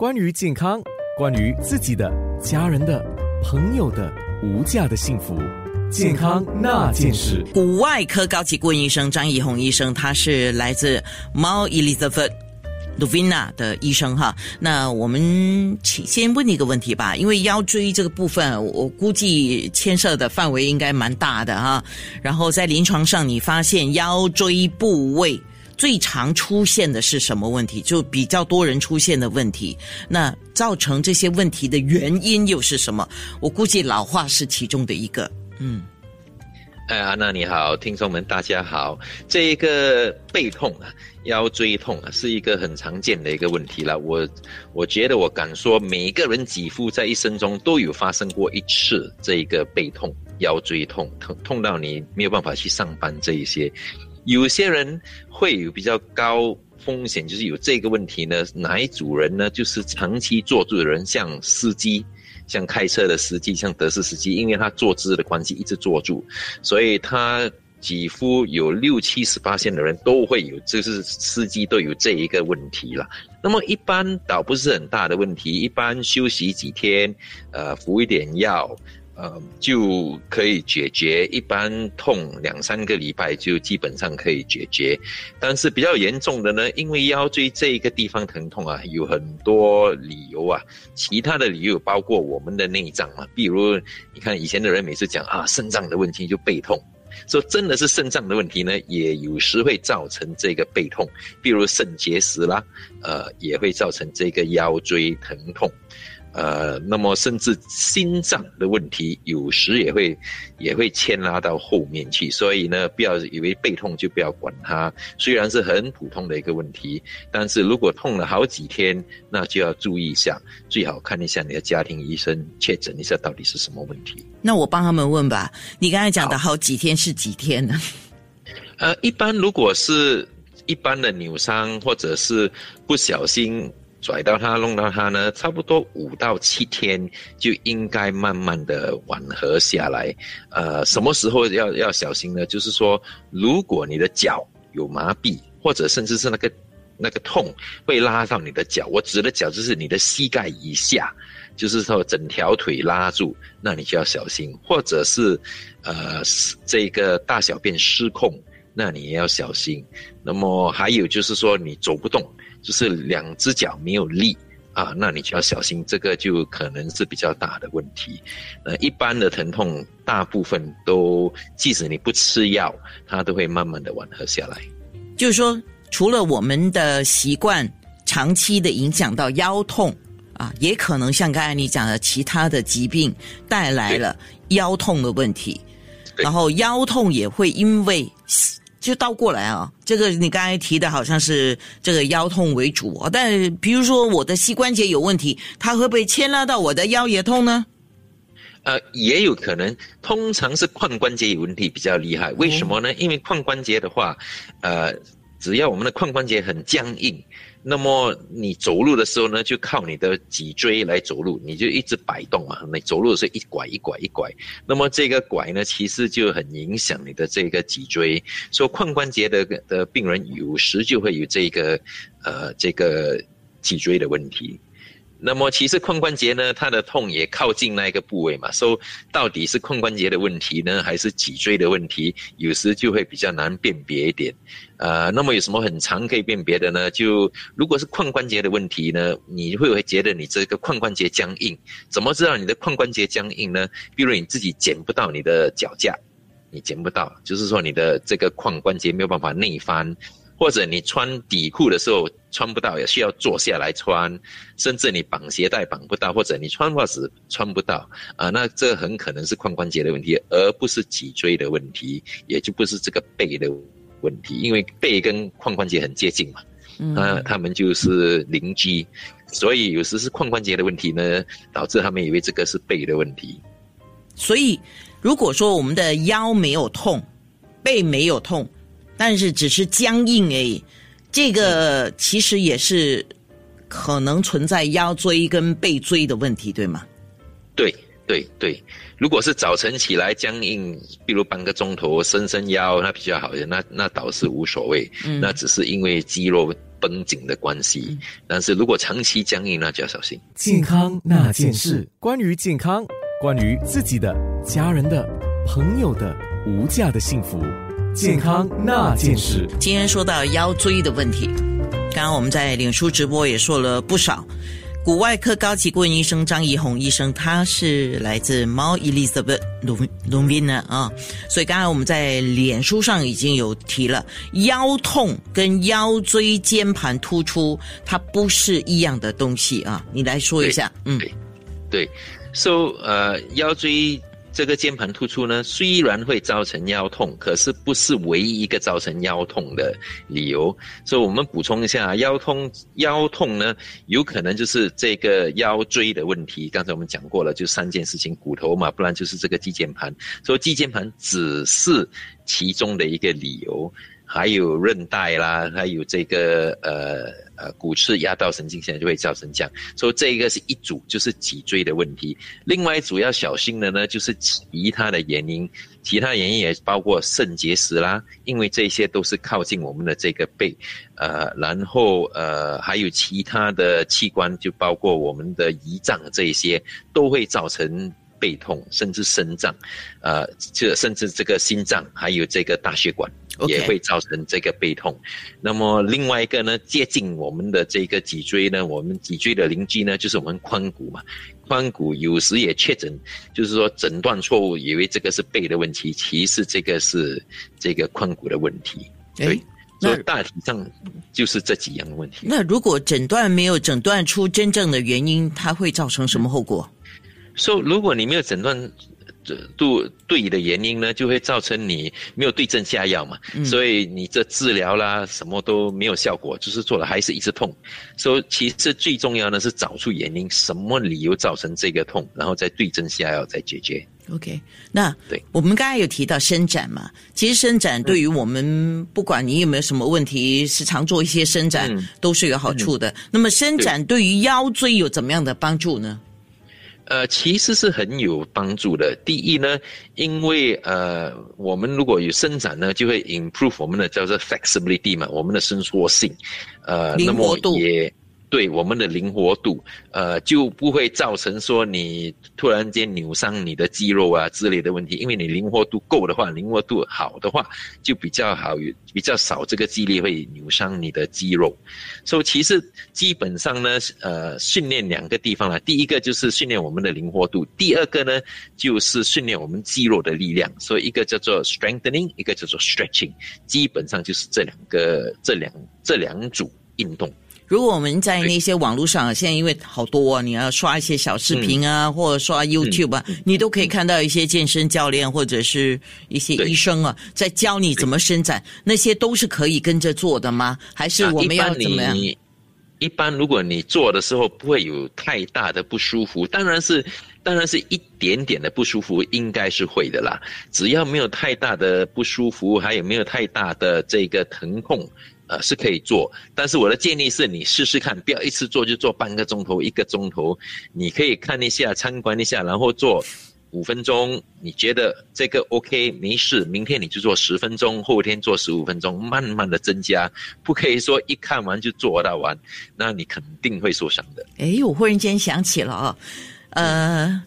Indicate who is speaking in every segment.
Speaker 1: 关于健康，关于自己的、家人的、朋友的无价的幸福，健康那件事。
Speaker 2: 骨外科高级顾问医生张怡红医生，他是来自 mao Elizabeth Novena 的医生哈。那我们请先问你一个问题吧，因为腰椎这个部分，我估计牵涉的范围应该蛮大的哈。然后在临床上，你发现腰椎部位。最常出现的是什么问题？就比较多人出现的问题。那造成这些问题的原因又是什么？我估计老化是其中的一个。嗯，
Speaker 3: 哎，安娜你好，听众们大家好。这一个背痛啊，腰椎痛啊，是一个很常见的一个问题了。我我觉得我敢说，每个人几乎在一生中都有发生过一次这一个背痛、腰椎痛，痛痛到你没有办法去上班这一些。有些人会有比较高风险，就是有这个问题呢。哪一组人呢？就是长期坐住的人，像司机，像开车的司机，像德士司机，因为他坐姿的关系一直坐住，所以他几乎有六七十八线的人都会有，就是司机都有这一个问题了。那么一般倒不是很大的问题，一般休息几天，呃，服一点药。呃，就可以解决。一般痛两三个礼拜就基本上可以解决。但是比较严重的呢，因为腰椎这一个地方疼痛啊，有很多理由啊。其他的理由包括我们的内脏嘛，比如你看以前的人每次讲啊肾脏的问题就背痛，说真的是肾脏的问题呢，也有时会造成这个背痛，比如肾结石啦，呃，也会造成这个腰椎疼痛。呃，那么甚至心脏的问题，有时也会也会牵拉到后面去，所以呢，不要以为背痛就不要管它。虽然是很普通的一个问题，但是如果痛了好几天，那就要注意一下，最好看一下你的家庭医生，确诊一下到底是什么问题。
Speaker 2: 那我帮他们问吧。你刚才讲的好几天是几天呢？
Speaker 3: 呃，一般如果是一般的扭伤，或者是不小心。拽到它，弄到它呢，差不多五到七天就应该慢慢的缓和下来。呃，什么时候要要小心呢？就是说，如果你的脚有麻痹，或者甚至是那个那个痛会拉到你的脚，我指的脚就是你的膝盖以下，就是说整条腿拉住，那你就要小心。或者是呃这个大小便失控，那你也要小心。那么还有就是说你走不动。就是两只脚没有力啊，那你就要小心，这个就可能是比较大的问题。呃，一般的疼痛大部分都，即使你不吃药，它都会慢慢的缓和下来。
Speaker 2: 就是说，除了我们的习惯长期的影响到腰痛啊，也可能像刚才你讲的其他的疾病带来了腰痛的问题，然后腰痛也会因为。就倒过来啊，这个你刚才提的好像是这个腰痛为主啊，但比如说我的膝关节有问题，它会不会牵拉到我的腰也痛呢？
Speaker 3: 呃，也有可能，通常是髋关节有问题比较厉害。为什么呢？因为髋关节的话，呃，只要我们的髋关节很僵硬。那么你走路的时候呢，就靠你的脊椎来走路，你就一直摆动嘛。你走路的时候一拐一拐一拐，那么这个拐呢，其实就很影响你的这个脊椎。所以髋关节的的病人有时就会有这个呃这个脊椎的问题。那么其实髋关节呢，它的痛也靠近那一个部位嘛，所以到底是髋关节的问题呢，还是脊椎的问题，有时就会比较难辨别一点。呃，那么有什么很常可以辨别的呢？就如果是髋关节的问题呢，你会不会觉得你这个髋关节僵硬？怎么知道你的髋关节僵硬呢？比如你自己捡不到你的脚架，你捡不到，就是说你的这个髋关节没有办法内翻。或者你穿底裤的时候穿不到，也需要坐下来穿；甚至你绑鞋带绑不到，或者你穿袜子穿不到啊，那这很可能是髋关节的问题，而不是脊椎的问题，也就不是这个背的问题，因为背跟髋关节很接近嘛，啊，他们就是邻居，所以有时是髋关节的问题呢，导致他们以为这个是背的问题。
Speaker 2: 所以，如果说我们的腰没有痛，背没有痛。但是只是僵硬而已，这个其实也是可能存在腰椎跟背椎的问题，对吗？
Speaker 3: 对对对，如果是早晨起来僵硬，比如半个钟头伸伸腰，那比较好的，那那倒是无所谓，那只是因为肌肉绷紧的关系。但是如果长期僵硬，那就要小心。
Speaker 1: 健康那件事，关于健康，关于自己的、家人的、朋友的无价的幸福，健康那件事。
Speaker 2: 今天说到腰椎的问题，刚刚我们在脸书直播也说了不少。骨外科高级顾问医生张怡红医生，他是来自猫 Elizabeth 龙龙斌的啊，所以刚才我们在脸书上已经有提了，腰痛跟腰椎间盘突出，它不是一样的东西啊，你来说一下，
Speaker 3: 嗯，对，so 呃腰椎。这个键盘突出呢，虽然会造成腰痛，可是不是唯一一个造成腰痛的理由。所以我们补充一下，腰痛腰痛呢，有可能就是这个腰椎的问题。刚才我们讲过了，就三件事情：骨头嘛，不然就是这个肌腱盘。所以肌腱盘只是其中的一个理由。还有韧带啦，还有这个呃呃骨刺压到神经线就会造成这样，所以这一个是一组就是脊椎的问题。另外一组要小心的呢，就是其他的原因，其他原因也包括肾结石啦，因为这些都是靠近我们的这个背，呃，然后呃还有其他的器官，就包括我们的胰脏这些，都会造成背痛，甚至肾脏，呃，这甚至这个心脏，还有这个大血管。也会造成这个背痛。那么另外一个呢，接近我们的这个脊椎呢，我们脊椎的邻居呢，就是我们髋骨嘛。髋骨有时也确诊，就是说诊断错误，以为这个是背的问题，其实这个是这个髋骨的问题。对，所以大体上就是这几样的问题。
Speaker 2: 那如果诊断没有诊断出真正的原因，它会造成什么后果？
Speaker 3: 说如果你没有诊断。这对对的原因呢，就会造成你没有对症下药嘛，所以你这治疗啦什么都没有效果，就是做了还是一直痛。所以其实最重要的是找出原因，什么理由造成这个痛，然后再对症下药再解决。
Speaker 2: OK，那
Speaker 3: 对
Speaker 2: 我们刚才有提到伸展嘛，其实伸展对于我们不管你有没有什么问题，时常做一些伸展都是有好处的。那么伸展对于腰椎有怎么样的帮助呢？
Speaker 3: 呃，其实是很有帮助的。第一呢，因为呃，我们如果有伸展呢，就会 improve 我们的叫做 flexibility 嘛，我们的伸缩性，
Speaker 2: 呃，那么
Speaker 3: 也。对我们的灵活度，呃，就不会造成说你突然间扭伤你的肌肉啊之类的问题，因为你灵活度够的话，灵活度好的话，就比较好，比较少这个肌力会扭伤你的肌肉。所以其实基本上呢，呃，训练两个地方了，第一个就是训练我们的灵活度，第二个呢就是训练我们肌肉的力量。所以一个叫做 strengthening，一个叫做 stretching，基本上就是这两个这两这两组运动。
Speaker 2: 如果我们在那些网络上，现在因为好多，你要刷一些小视频啊，或者刷 YouTube 啊，你都可以看到一些健身教练或者是一些医生啊，在教你怎么伸展，那些都是可以跟着做的吗？还是我们要怎么样？
Speaker 3: 一般如果你做的时候不会有太大的不舒服，当然是，当然是一点点的不舒服应该是会的啦。只要没有太大的不舒服，还有没有太大的这个疼痛。呃，是可以做，但是我的建议是你试试看，不要一次做就做半个钟头、一个钟头。你可以看一下、参观一下，然后做五分钟。你觉得这个 OK 没事，明天你就做十分钟，后天做十五分钟，慢慢的增加。不可以说一看完就做到完，那你肯定会受伤的。
Speaker 2: 哎，我忽然间想起了啊，呃，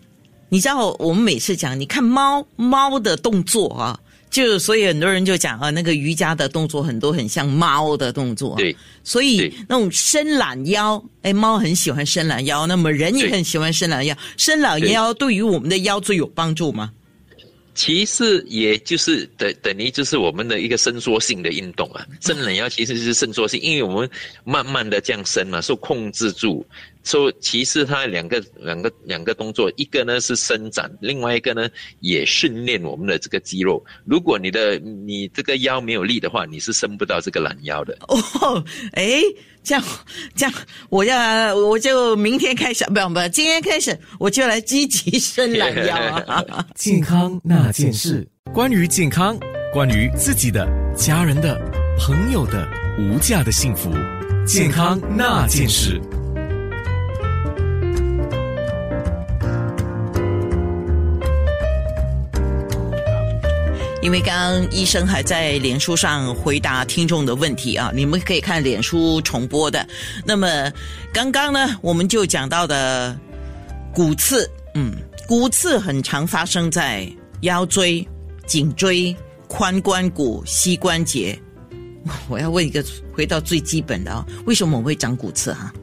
Speaker 2: 你知道我们每次讲，你看猫猫的动作啊。就所以很多人就讲啊，那个瑜伽的动作很多很像猫的动作，
Speaker 3: 对，
Speaker 2: 所以那种伸懒腰，哎，猫很喜欢伸懒腰，那么人也很喜欢伸懒腰，伸懒腰对于我们的腰椎有帮助吗？
Speaker 3: 其实也就是等等于就是我们的一个伸缩性的运动啊，伸懒腰其实是伸缩性，因为我们慢慢的这样伸嘛，受控制住。说其实它两个两个两个动作，一个呢是伸展，另外一个呢也训练我们的这个肌肉。如果你的你这个腰没有力的话，你是伸不到这个懒腰的。
Speaker 2: 哦，哎，这样这样，我要我就明天开始，不不，今天开始我就来积极伸懒腰啊！
Speaker 1: 健康那件事，关于健康，关于自己的、家人的、朋友的无价的幸福，健康那件事。
Speaker 2: 因为刚刚医生还在脸书上回答听众的问题啊，你们可以看脸书重播的。那么刚刚呢，我们就讲到的骨刺，嗯，骨刺很常发生在腰椎、颈椎、髋关节、膝关节。我要问一个，回到最基本的啊，为什么我会长骨刺哈？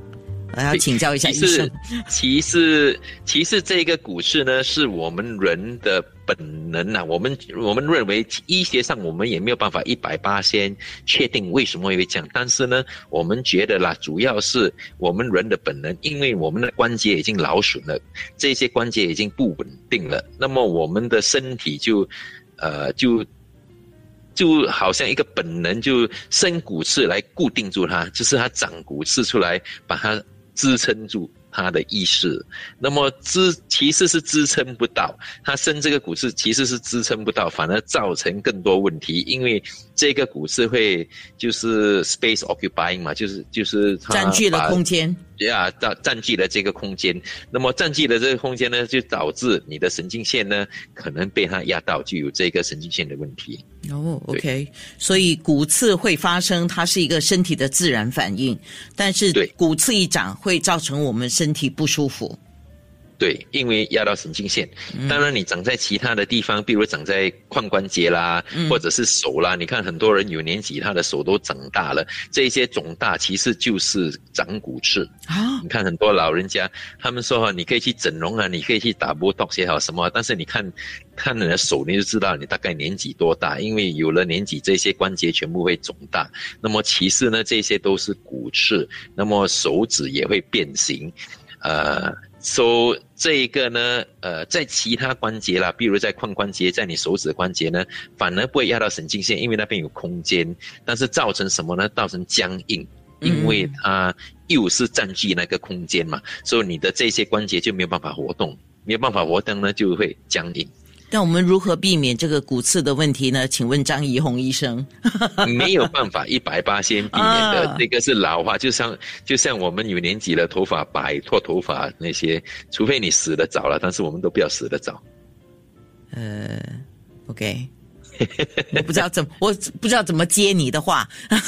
Speaker 2: 我要请教一下医生。
Speaker 3: 其实，其实这个骨刺呢，是我们人的本能啊。我们我们认为医学上我们也没有办法一百八先确定为什么会这样，但是呢，我们觉得啦，主要是我们人的本能，因为我们的关节已经劳损了，这些关节已经不稳定了，那么我们的身体就，呃，就就好像一个本能，就生骨刺来固定住它，就是它长骨刺出来，把它。支撑住他的意识，那么支其实是支撑不到，他升这个股市其实是支撑不到，反而造成更多问题，因为这个股市会就是 space occupying 嘛，就是就是
Speaker 2: 占据了空间。
Speaker 3: 对啊，占占据了这个空间，那么占据了这个空间呢，就导致你的神经线呢可能被它压到，就有这个神经线的问题。
Speaker 2: 哦，OK，所以骨刺会发生，它是一个身体的自然反应，但是骨刺一长会造成我们身体不舒服。
Speaker 3: 对，因为压到神经线。当然，你长在其他的地方，比如长在髋关节啦，或者是手啦。你看，很多人有年纪，他的手都长大了，这些肿大其实就是长骨刺啊。你看很多老人家，他们说哈，你可以去整容啊，你可以去打波多些好什么，但是你看看你的手，你就知道你大概年纪多大，因为有了年纪，这些关节全部会肿大。那么其实呢，这些都是骨刺，那么手指也会变形，呃。So 这一个呢，呃，在其他关节啦，比如在髋关节，在你手指关节呢，反而不会压到神经线，因为那边有空间。但是造成什么呢？造成僵硬，因为它又是占据那个空间嘛，所以你的这些关节就没有办法活动，没有办法活动呢，就会僵硬。
Speaker 2: 那我们如何避免这个骨刺的问题呢？请问张怡红医生，
Speaker 3: 没有办法一百八先避免的，那个是老化，就像就像我们有年纪了，头发白、脱头发那些，除非你死的早了，但是我们都不要死的早。
Speaker 2: 呃，OK，我不知道怎，我不知道怎么接你的话。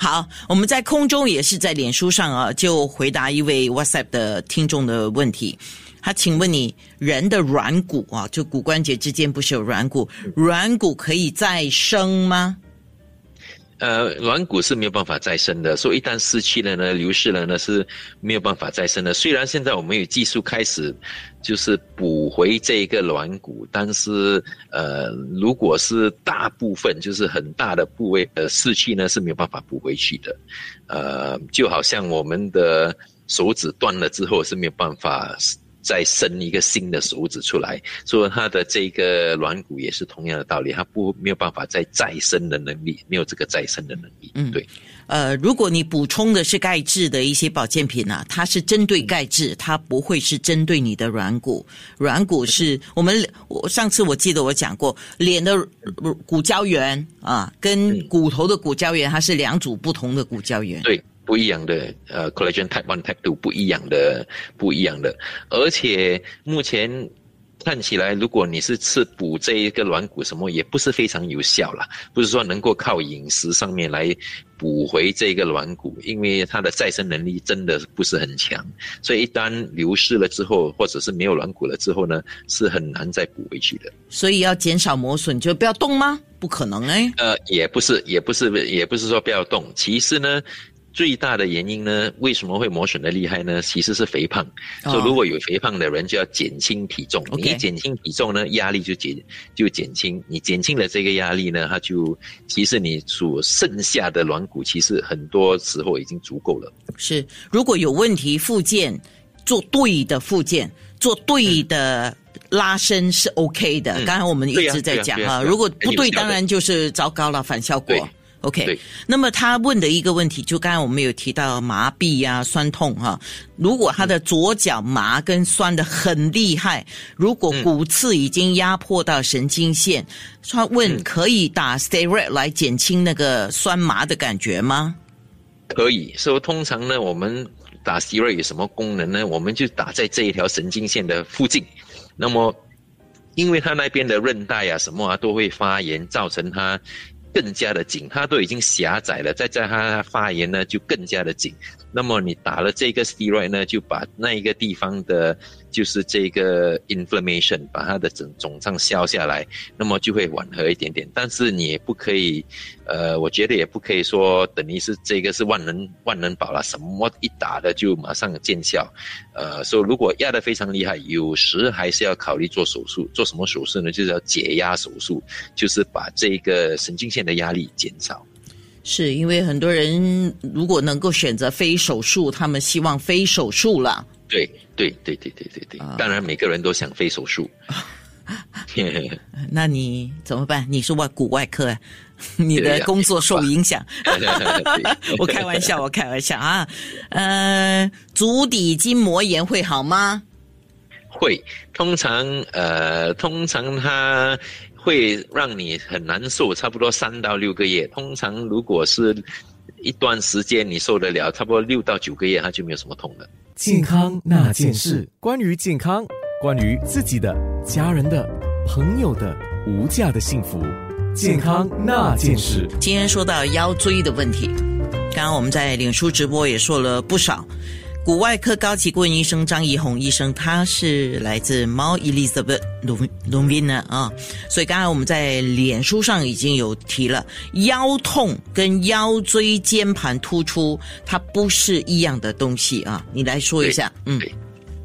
Speaker 2: 好，我们在空中也是在脸书上啊，就回答一位 WhatsApp 的听众的问题。他请问你，人的软骨啊，就骨关节之间不是有软骨？软骨可以再生吗？
Speaker 3: 呃，软骨是没有办法再生的，所以一旦失去了呢，流失了呢，是没有办法再生的。虽然现在我们有技术开始，就是补回这一个软骨，但是呃，如果是大部分，就是很大的部位的失去呢，是没有办法补回去的。呃，就好像我们的手指断了之后是没有办法。再生一个新的手指出来，所以它的这个软骨也是同样的道理，它不没有办法再再生的能力，没有这个再生的能力。嗯，对。
Speaker 2: 呃，如果你补充的是钙质的一些保健品呢，它是针对钙质，它不会是针对你的软骨。软骨是我们我上次我记得我讲过，脸的骨胶原啊，跟骨头的骨胶原，它是两组不同的骨胶原。
Speaker 3: 对。不一样的，呃，collagen type one type two 不一样的，不一样的，而且目前看起来，如果你是吃补这一个软骨什么，也不是非常有效了，不是说能够靠饮食上面来补回这个软骨，因为它的再生能力真的不是很强，所以一旦流失了之后，或者是没有软骨了之后呢，是很难再补回去的。
Speaker 2: 所以要减少磨损，就不要动吗？不可能哎。
Speaker 3: 呃，也不是，也不是，也不是说不要动，其实呢。最大的原因呢，为什么会磨损的厉害呢？其实是肥胖。所以如果有肥胖的人，就要减轻体重。你一减轻体重呢，压力就减就减轻。你减轻了这个压力呢，它就其实你所剩下的软骨，其实很多时候已经足够了。
Speaker 2: 是，如果有问题，复健做对的复健，做对的拉伸是 OK 的。刚才我们一直在讲啊，如果不对，当然就是糟糕了，反效果。OK，那么他问的一个问题，就刚才我们有提到麻痹呀、酸痛哈。如果他的左脚麻跟酸的很厉害，如果骨刺已经压迫到神经线，他问可以打 steroid 来减轻那个酸麻的感觉吗？
Speaker 3: 可以，所以通常呢，我们打 steroid 有什么功能呢？我们就打在这一条神经线的附近，那么。因为他那边的韧带啊什么啊都会发炎，造成他更加的紧，他都已经狭窄了，再加上他发炎呢就更加的紧。那么你打了这个 steroid 呢，就把那一个地方的。就是这个 inflammation 把它的肿肿胀消下来，那么就会缓和一点点。但是你也不可以，呃，我觉得也不可以说等于是这个是万能万能宝了，什么一打的就马上见效。呃，所以如果压得非常厉害，有时还是要考虑做手术。做什么手术呢？就是要解压手术，就是把这个神经线的压力减少。
Speaker 2: 是因为很多人如果能够选择非手术，他们希望非手术了。
Speaker 3: 对对对对对对对，当然每个人都想非手术。
Speaker 2: 那你怎么办？你是外骨外科，你的工作受影响。我开玩笑，我开玩笑啊。呃，足底筋膜炎会好吗？
Speaker 3: 会，通常呃，通常它会让你很难受，差不多三到六个月。通常如果是一段时间你受得了，差不多六到九个月，它就没有什么痛了。
Speaker 1: 健康那件事，关于健康，关于自己的、家人的、朋友的无价的幸福。健康那件事，
Speaker 2: 今天说到腰椎的问题，刚刚我们在领书直播也说了不少。骨外科高级顾问医生张怡红医生，他是来自猫 Elizabeth Lumina 啊，所以刚才我们在脸书上已经有提了，腰痛跟腰椎间盘突出，它不是一样的东西啊，你来说一下，
Speaker 3: 嗯，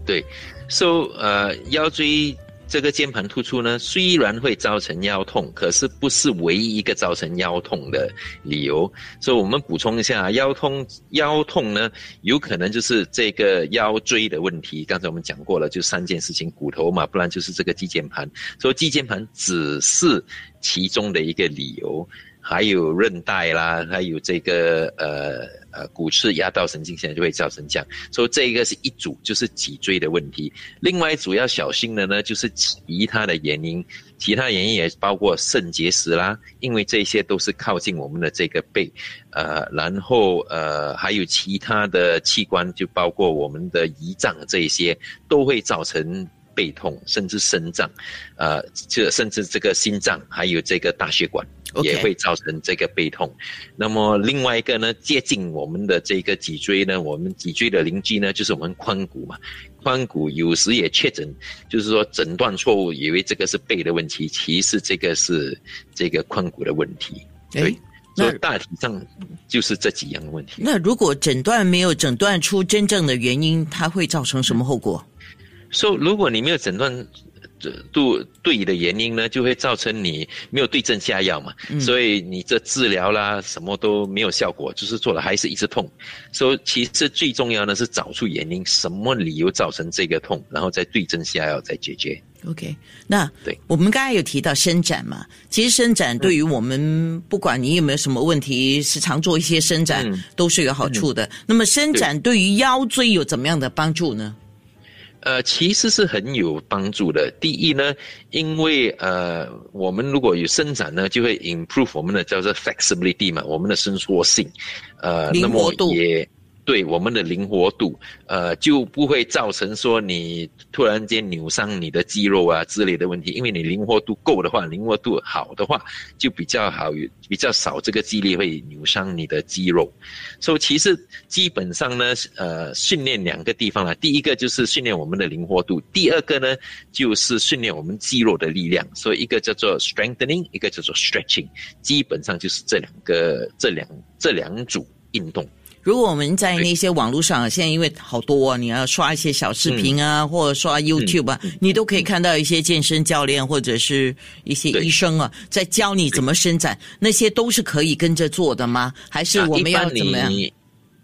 Speaker 3: 对，so 呃腰椎。这个键盘突出呢，虽然会造成腰痛，可是不是唯一一个造成腰痛的理由。所以我们补充一下，腰痛腰痛呢，有可能就是这个腰椎的问题。刚才我们讲过了，就三件事情：骨头嘛，不然就是这个肌腱盘。所以肌腱盘只是其中的一个理由。还有韧带啦，还有这个呃呃骨刺压到神经线就会造成这样，所以这个是一组，就是脊椎的问题。另外一组要小心的呢，就是其他的原因，其他原因也包括肾结石啦，因为这些都是靠近我们的这个背，呃，然后呃还有其他的器官，就包括我们的胰脏这一些，都会造成。背痛，甚至肾脏，呃，这甚至这个心脏，还有这个大血管，也会造成这个背痛。那么另外一个呢，接近我们的这个脊椎呢，我们脊椎的邻居呢，就是我们髋骨嘛。髋骨有时也确诊，就是说诊断错误，以为这个是背的问题，其实这个是这个髋骨的问题。对，所以大体上就是这几样问题。
Speaker 2: 那如果诊断没有诊断出真正的原因，它会造成什么后果？
Speaker 3: 说，如果你没有诊断对对的原因呢，就会造成你没有对症下药嘛，所以你这治疗啦什么都没有效果，就是做了还是一直痛。所以其实最重要的是找出原因，什么理由造成这个痛，然后再对症下药再解决。
Speaker 2: OK，那
Speaker 3: 对
Speaker 2: 我们刚才有提到伸展嘛，其实伸展对于我们不管你有没有什么问题，时常做一些伸展都是有好处的。那么伸展对于腰椎有怎么样的帮助呢？
Speaker 3: 呃，其实是很有帮助的。第一呢，因为呃，我们如果有伸展呢，就会 improve 我们的叫做 flexibility 嘛，我们的伸缩性，呃，
Speaker 2: 那么
Speaker 3: 也。对我们的灵活度，呃，就不会造成说你突然间扭伤你的肌肉啊之类的问题，因为你灵活度够的话，灵活度好的话，就比较好，比较少这个肌力会扭伤你的肌肉。所以其实基本上呢，呃，训练两个地方啦，第一个就是训练我们的灵活度，第二个呢就是训练我们肌肉的力量。所以一个叫做 strengthening，一个叫做 stretching，基本上就是这两个这两这两组运动。
Speaker 2: 如果我们在那些网络上，现在因为好多，你要刷一些小视频啊，或者刷 YouTube 啊，你都可以看到一些健身教练或者是一些医生啊，在教你怎么伸展，那些都是可以跟着做的吗？还是我们要怎么样？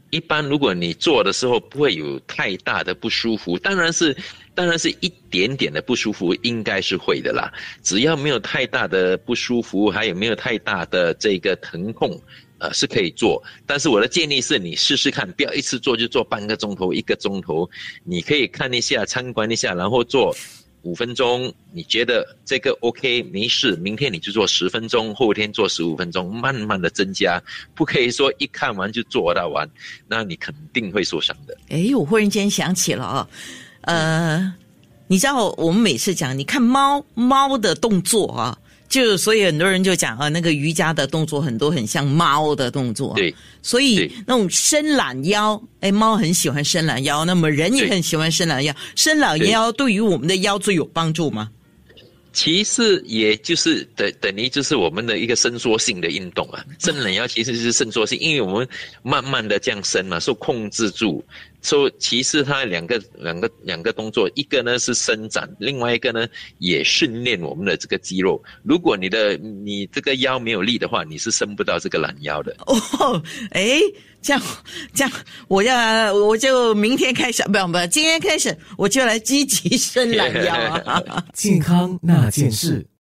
Speaker 3: 一般如果你做的时候不会有太大的不舒服，当然是当然是一点点的不舒服，应该是会的啦。只要没有太大的不舒服，还有没有太大的这个疼痛。呃，是可以做，但是我的建议是你试试看，不要一次做就做半个钟头、一个钟头。你可以看一下、参观一下，然后做五分钟。你觉得这个 OK 没事，明天你就做十分钟，后天做十五分钟，慢慢的增加。不可以说一看完就做到完，那你肯定会受伤的。
Speaker 2: 哎，我忽然间想起了啊，呃。你知道我们每次讲，你看猫猫的动作啊，就所以很多人就讲啊，那个瑜伽的动作很多很像猫的动作。
Speaker 3: 对，
Speaker 2: 所以那种伸懒腰，哎，猫很喜欢伸懒腰，那么人也很喜欢伸懒腰。伸懒腰对于我们的腰椎有帮助吗？
Speaker 3: 其实也就是等等于就是我们的一个伸缩性的运动啊，伸懒腰其实是伸缩性，因为我们慢慢的这样伸嘛，受控制住，所以其实它两个两个两个动作，一个呢是伸展，另外一个呢也训练我们的这个肌肉。如果你的你这个腰没有力的话，你是伸不到这个懒腰的。
Speaker 2: 哦，哎，这样这样，我要我就明天开始，不不，今天开始我就来积极伸懒腰啊。
Speaker 1: 健康那件事。